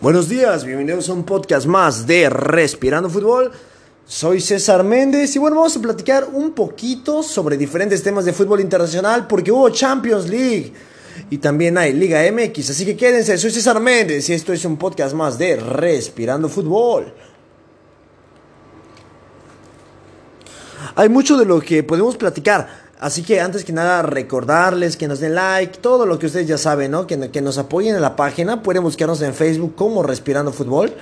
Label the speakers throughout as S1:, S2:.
S1: Buenos días, bienvenidos a un podcast más de Respirando Fútbol. Soy César Méndez y bueno, vamos a platicar un poquito sobre diferentes temas de fútbol internacional porque hubo Champions League y también hay Liga MX, así que quédense, soy César Méndez y esto es un podcast más de Respirando Fútbol. Hay mucho de lo que podemos platicar. Así que antes que nada recordarles que nos den like, todo lo que ustedes ya saben, ¿no? Que, que nos apoyen en la página. Pueden buscarnos en Facebook como Respirando Fútbol,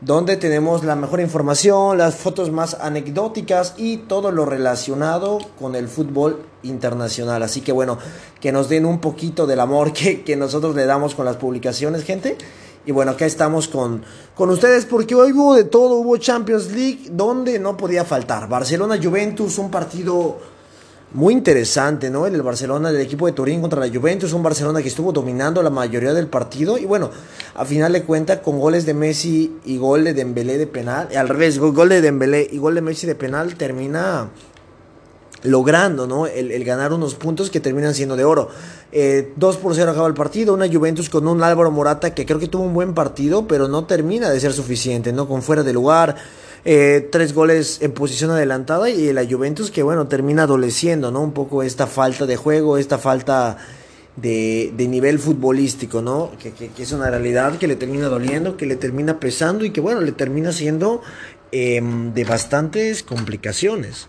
S1: donde tenemos la mejor información, las fotos más anecdóticas y todo lo relacionado con el fútbol internacional. Así que bueno, que nos den un poquito del amor que, que nosotros le damos con las publicaciones, gente. Y bueno, acá estamos con, con ustedes porque hoy hubo de todo, hubo Champions League donde no podía faltar. Barcelona-Juventus, un partido muy interesante, ¿no? El Barcelona del equipo de Turín contra la Juventus, un Barcelona que estuvo dominando la mayoría del partido y bueno, a final de cuenta con goles de Messi y gol de Dembélé de penal, al revés, gol de Dembélé y gol de Messi de penal termina logrando, ¿no? El, ganar unos puntos que terminan siendo de oro. Eh, 2 por 0 acaba el partido, una Juventus con un Álvaro Morata que creo que tuvo un buen partido, pero no termina de ser suficiente, ¿no? Con fuera de lugar eh, tres goles en posición adelantada y la Juventus que bueno termina adoleciendo no un poco esta falta de juego esta falta de, nivel futbolístico no que, que, es una realidad que le termina doliendo que le termina pesando y que bueno le termina siendo em, de bastantes complicaciones.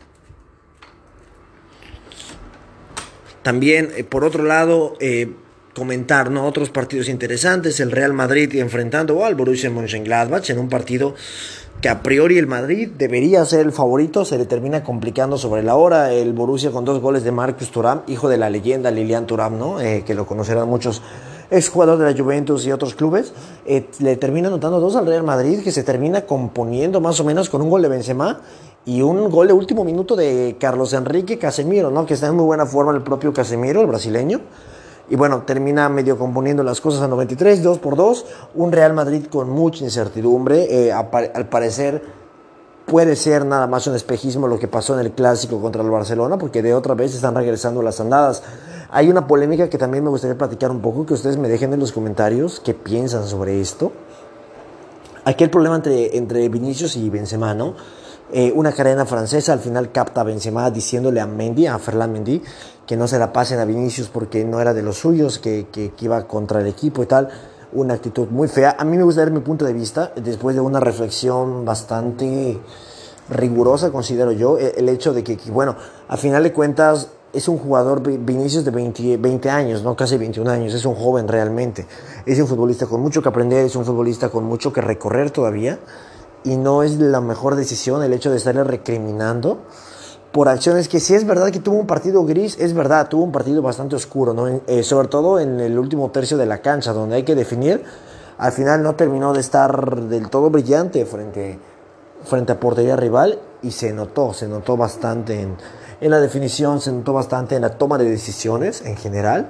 S1: También eh, por otro lado eh, comentar ¿no? otros partidos interesantes el Real Madrid enfrentando al Borussia Mönchengladbach en un partido a priori el Madrid debería ser el favorito, se le termina complicando sobre la hora. El Borussia con dos goles de Marcus Thuram, hijo de la leyenda Lilian Thuram, ¿no? Eh, que lo conocerán muchos exjugadores de la Juventus y otros clubes, eh, le termina anotando dos al Real Madrid, que se termina componiendo más o menos con un gol de Benzema y un gol de último minuto de Carlos Enrique Casemiro, ¿no? que está en muy buena forma el propio Casemiro, el brasileño. Y bueno, termina medio componiendo las cosas a 93, 2 por 2. Un Real Madrid con mucha incertidumbre. Eh, al parecer puede ser nada más un espejismo lo que pasó en el clásico contra el Barcelona, porque de otra vez están regresando las andadas. Hay una polémica que también me gustaría platicar un poco, que ustedes me dejen en los comentarios qué piensan sobre esto. Aquí el problema entre, entre Vinicius y Benzema, ¿no? Eh, una cadena francesa al final capta a Benzema diciéndole a Mendy, a Ferland Mendy, que no se la pasen a Vinicius porque no era de los suyos, que, que, iba contra el equipo y tal. Una actitud muy fea. A mí me gusta ver mi punto de vista después de una reflexión bastante rigurosa, considero yo, e, el hecho de que, bueno, a final de cuentas es un jugador, Vinicius de 20, 20, años, no casi 21 años, es un joven realmente. Es un futbolista con mucho que aprender, es un futbolista con mucho que recorrer todavía y no es la mejor decisión el hecho de estarle recriminando por acciones que si es verdad que tuvo un partido gris, es verdad, tuvo un partido bastante oscuro, ¿no? Eh, sobre todo en el último tercio de la cancha, donde hay que definir, al final no terminó de estar del todo brillante frente, frente a portería rival y se notó, se notó bastante en, en la definición, se notó bastante en la toma de decisiones en general.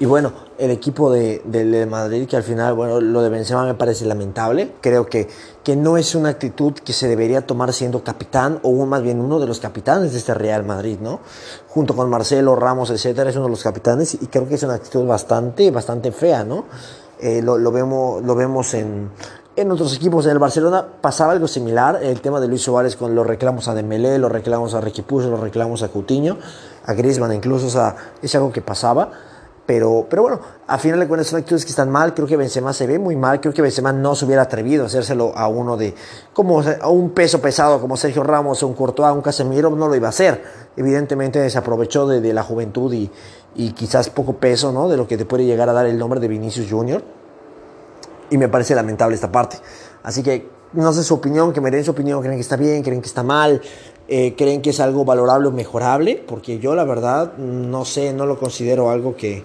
S1: Y bueno, el equipo de, de, Madrid, que al final, bueno, lo de Benzema me parece lamentable. Creo que, que no es una actitud que se debería tomar siendo capitán, o más bien uno de los capitanes de este Real Madrid, ¿no? Junto con Marcelo, Ramos, etcétera, es uno de los capitanes, y creo que es una actitud bastante, bastante fea, ¿no? Eh, lo, lo, vemos, lo vemos en, en otros equipos. En el Barcelona pasaba algo similar, el tema de Luis Suárez con los reclamos a Dembélé, los reclamos a Ricky Puig, los reclamos a Coutinho, a Griezmann incluso, o sea, es algo que pasaba pero, pero bueno, a final de cuentas son actitudes que están mal. Creo que Benzema se ve muy mal. Creo que Benzema no se hubiera atrevido a hacérselo a uno de, como a un peso pesado como Sergio Ramos, un Courtois, un Casemiro, no lo iba a hacer. Evidentemente se aprovechó de, la juventud y, y, quizás poco peso, ¿no? De lo que te puede llegar a dar el nombre de Vinicius Junior. Y me parece lamentable esta parte. Así que no sé su opinión, que me den su opinión, creen que está bien, creen que está mal, eh, creen que es algo valorable o mejorable, porque yo la verdad no sé, no lo considero algo que,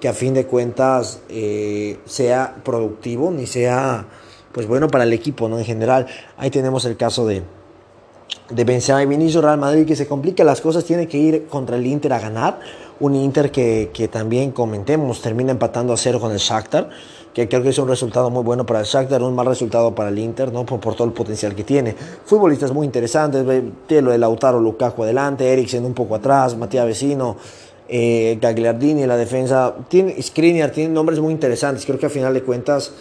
S1: que a fin de cuentas eh, sea productivo ni sea pues bueno para el equipo, ¿no? En general, ahí tenemos el caso de, de Benzema y Vinicius Real Madrid que se complica las cosas, tiene que ir contra el Inter a ganar, un Inter que, que también comentemos, termina empatando a cero con el Shakhtar, que creo que es un resultado muy bueno para el Shakhtar, un mal resultado para el Inter, ¿no? por, por todo el potencial que tiene. Futbolistas muy interesantes, tiene lo de Lautaro Lukaku adelante, Eriksen un poco atrás, Matías Vecino, eh, Gagliardini, la defensa, tiene, Skriniar, tienen nombres muy interesantes. Creo que a final de cuentas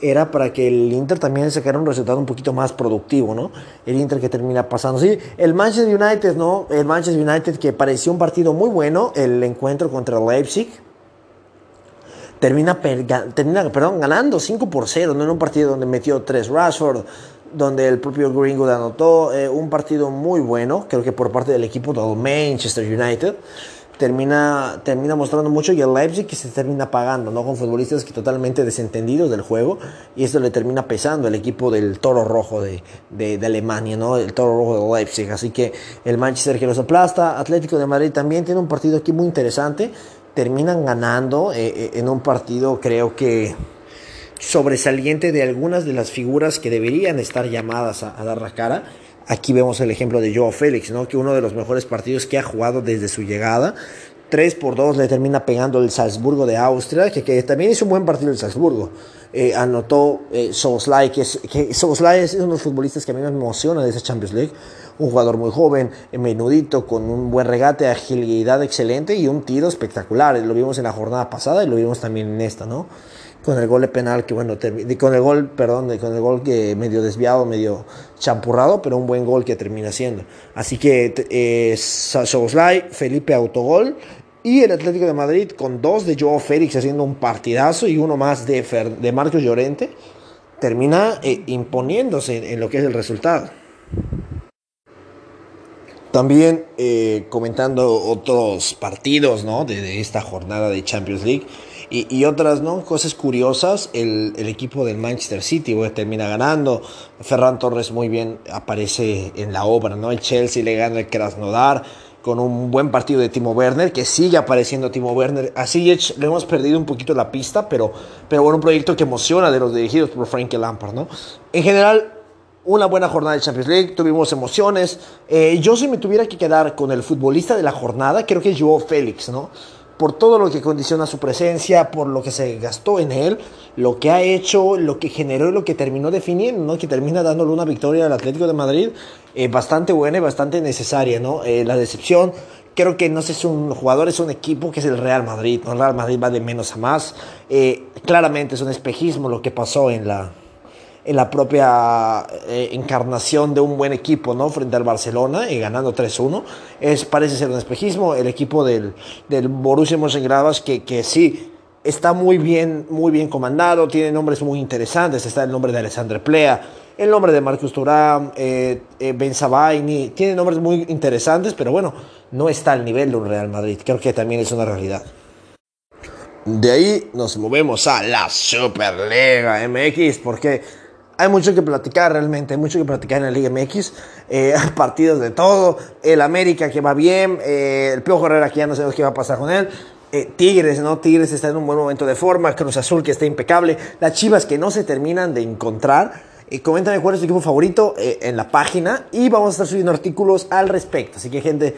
S1: era para que el Inter también sacara un resultado un poquito más productivo, ¿no? El Inter que termina pasando. Sí, el Manchester United, ¿no? El Manchester United que pareció un partido muy bueno, el encuentro contra Leipzig. Termina, termina perdón, ganando 5 por 0, ¿no? En un partido donde metió 3 Rashford, donde el propio Greenwood anotó. Eh, un partido muy bueno, creo que por parte del equipo del Manchester United termina, termina mostrando mucho y el Leipzig que se termina pagando, ¿no? Con futbolistas que totalmente desentendidos del juego y esto le termina pesando al equipo del Toro Rojo de, de, Alemania, ¿no? El Toro Rojo de Leipzig. Así que el Manchester que los aplasta, Atlético de Madrid también tiene un partido aquí muy interesante. Terminan ganando eh, eh, en un partido creo que sobresaliente de algunas de las figuras que deberían estar llamadas a, a dar la cara Aquí vemos el ejemplo de Joao Félix, ¿no? que uno de los mejores partidos que ha jugado desde su llegada. 3 por 2 le termina pegando el Salzburgo de Austria, que, también hizo un buen partido el Salzburgo. Eh, anotó eh, que, es, que es uno de los futbolistas que a mí me emociona de esa Champions League. Un jugador muy joven, menudito, con un buen regate, agilidad excelente y un tiro espectacular. Lo vimos en la jornada pasada y lo vimos también en esta, ¿no? Con el gol de penal que bueno, con el gol, perdón, con el gol que medio desviado, medio champurrado, pero un buen gol que termina siendo. Así que eh, Felipe autogol y el Atlético de Madrid con dos de Joao Félix haciendo un partidazo y uno más de, de Marcos Llorente, termina eh, imponiéndose en, lo que es el resultado. También eh, comentando otros partidos ¿no? de, esta jornada de Champions League. Y, otras ¿no? cosas curiosas, el, el, equipo del Manchester City termina ganando, Ferran Torres muy bien aparece en la obra, ¿no? el Chelsea le gana el Krasnodar con un buen partido de Timo Werner, que sigue apareciendo Timo Werner. Así le hemos perdido un poquito la pista, pero, pero bueno, un proyecto que emociona de los dirigidos por Frank Lampard. ¿no? En general, una buena jornada de Champions League, tuvimos emociones. Eh, yo si me tuviera que quedar con el futbolista de la jornada, creo que es Joao Félix, ¿no? Por todo lo que condiciona su presencia, por lo que se gastó en él, lo que ha hecho, lo que generó y lo que terminó definiendo, que termina dándole una victoria al Atlético de Madrid eh, bastante buena y bastante necesaria. ¿no? Eh, la decepción, creo que no es un jugador, es un equipo que es el Real Madrid. ¿no? El Real Madrid va de menos a más. Eh, claramente es un espejismo lo que pasó en la, en la propia eh, encarnación de un buen equipo, ¿no? Frente al Barcelona y ganando 3-1. Es, parece ser un espejismo. El equipo del, del Borussia Mönchengladbach que, que sí está muy bien, muy bien comandado, tiene nombres muy interesantes. Está el nombre de Alessandro Plea, el nombre de Marcus Thuram, eh, eh, Ben Sabaini, tiene nombres muy interesantes, pero bueno, no está al nivel de un Real Madrid. Creo que también es una realidad. De ahí nos movemos a la Superliga MX, porque hay mucho que platicar realmente, hay mucho que platicar en la Liga MX. Eh, partidos de todo. El América que va bien. Eh, el Piojo Herrera que ya no sabemos qué va a pasar con él. Eh, Tigres, ¿no? Tigres está en un buen momento de forma. Cruz Azul que está impecable. Las Chivas que no se terminan de encontrar. Eh, coméntame cuál es tu equipo favorito en la página. Y vamos a estar subiendo artículos al respecto. Así que, gente,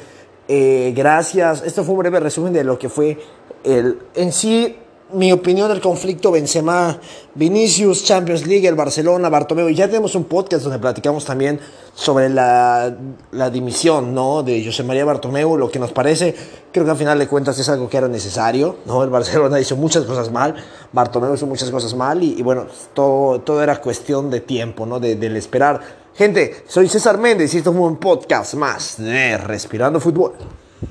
S1: gracias. Esto fue un breve resumen de lo que fue el en sí mi opinión del conflicto Benzema, Vinicius, Champions League, el Barcelona, Bartomeu. Y ya tenemos un podcast donde platicamos también sobre la, la, dimisión ¿no? de José María Bartomeu, lo que nos parece. Creo que al final de cuentas es algo que era necesario. ¿no? El Barcelona hizo muchas cosas mal, Bartomeu hizo muchas cosas mal y, bueno, todo, todo era cuestión de tiempo, ¿no? de, del esperar. Gente, soy César Méndez y esto es un podcast más de Respirando Fútbol.